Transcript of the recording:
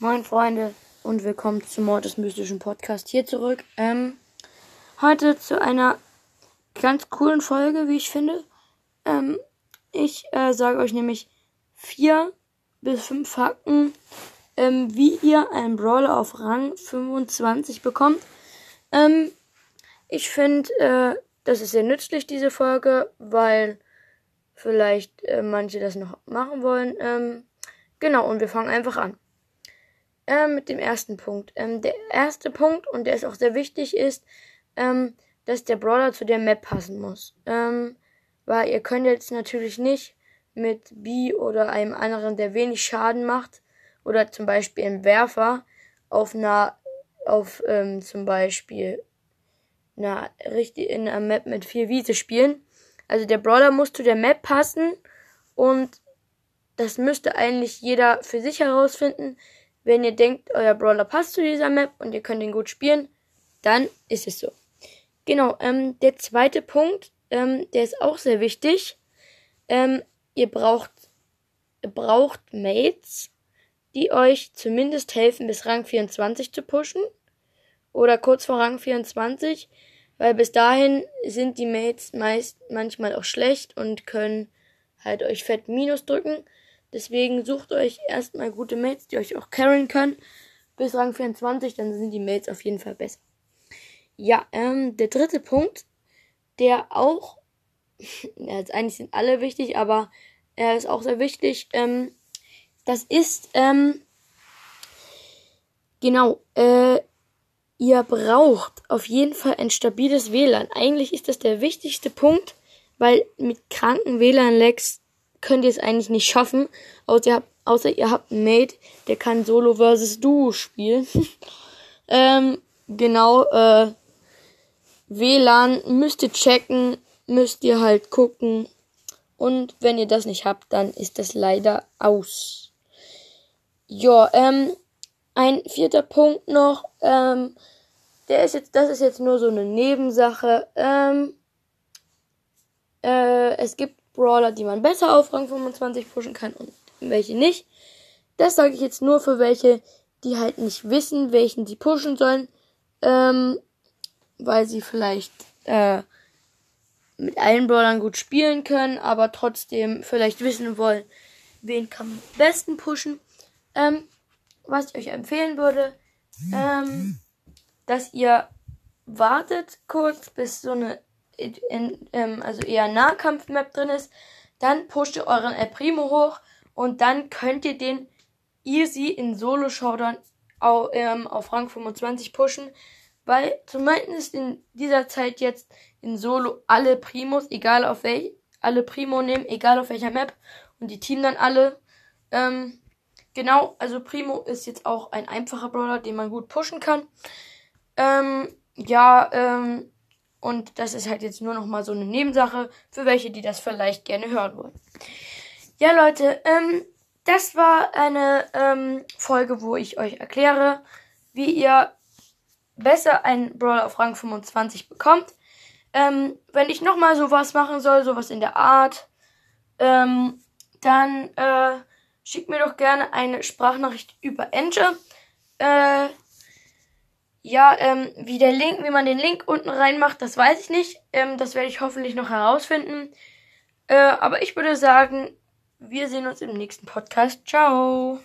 Moin Freunde und willkommen zum Mord des mystischen Podcast hier zurück. Ähm, heute zu einer ganz coolen Folge, wie ich finde. Ähm, ich äh, sage euch nämlich vier bis fünf Fakten, ähm, wie ihr einen Brawler auf Rang 25 bekommt. Ähm, ich finde, äh, das ist sehr nützlich, diese Folge, weil vielleicht äh, manche das noch machen wollen. Ähm, genau, und wir fangen einfach an. Ähm, mit dem ersten Punkt. Ähm, der erste Punkt, und der ist auch sehr wichtig, ist, ähm, dass der Brawler zu der Map passen muss. Ähm, weil ihr könnt jetzt natürlich nicht mit B oder einem anderen, der wenig Schaden macht, oder zum Beispiel einem Werfer auf einer, auf ähm, zum Beispiel einer richtig in einer Map mit vier Wiese spielen. Also der Brawler muss zu der Map passen und das müsste eigentlich jeder für sich herausfinden. Wenn ihr denkt, euer Brawler passt zu dieser Map und ihr könnt ihn gut spielen, dann ist es so. Genau, ähm, der zweite Punkt, ähm, der ist auch sehr wichtig. Ähm, ihr braucht, braucht Mates, die euch zumindest helfen, bis Rang 24 zu pushen. Oder kurz vor Rang 24. Weil bis dahin sind die Mates meist manchmal auch schlecht und können halt euch fett Minus drücken. Deswegen sucht euch erstmal gute Mates, die euch auch carryen können. Bis Rang 24, dann sind die Mates auf jeden Fall besser. Ja, ähm, der dritte Punkt, der auch, ja, eigentlich sind alle wichtig, aber er ist auch sehr wichtig, ähm, das ist, ähm, genau, äh, ihr braucht auf jeden Fall ein stabiles WLAN. Eigentlich ist das der wichtigste Punkt, weil mit kranken WLAN-Lags könnt ihr es eigentlich nicht schaffen, außer ihr habt, außer ihr habt einen Mate, der kann Solo versus Duo spielen. ähm, genau, äh, WLAN müsst ihr checken, müsst ihr halt gucken. Und wenn ihr das nicht habt, dann ist das leider aus. Ja, ähm, ein vierter Punkt noch, ähm, der ist jetzt, das ist jetzt nur so eine Nebensache. Ähm, äh, es gibt Brawler, die man besser auf Rang 25 pushen kann und welche nicht. Das sage ich jetzt nur für welche, die halt nicht wissen, welchen die pushen sollen, ähm, weil sie vielleicht äh, mit allen Brawlern gut spielen können, aber trotzdem vielleicht wissen wollen, wen kann man am besten pushen. Ähm, was ich euch empfehlen würde, ähm, dass ihr wartet kurz, bis so eine in, ähm, also eher Nahkampf-Map drin ist, dann pusht ihr euren El Primo hoch und dann könnt ihr den easy in Solo-Showdown auf, ähm, auf Rang 25 pushen, weil zumindest in dieser Zeit jetzt in Solo alle Primos, egal auf welch, alle Primo nehmen, egal auf welcher Map und die Team dann alle. Ähm, genau, also Primo ist jetzt auch ein einfacher Brawler, den man gut pushen kann. Ähm, ja, ähm, und das ist halt jetzt nur noch mal so eine Nebensache für welche, die das vielleicht gerne hören wollen. Ja, Leute, ähm, das war eine ähm, Folge, wo ich euch erkläre, wie ihr besser einen Brawler auf Rang 25 bekommt. Ähm, wenn ich nochmal sowas machen soll, sowas in der Art, ähm, dann äh, schickt mir doch gerne eine Sprachnachricht über Enter. Äh, ja, ähm, wie der Link, wie man den Link unten reinmacht, das weiß ich nicht. Ähm, das werde ich hoffentlich noch herausfinden. Äh, aber ich würde sagen, wir sehen uns im nächsten Podcast. Ciao.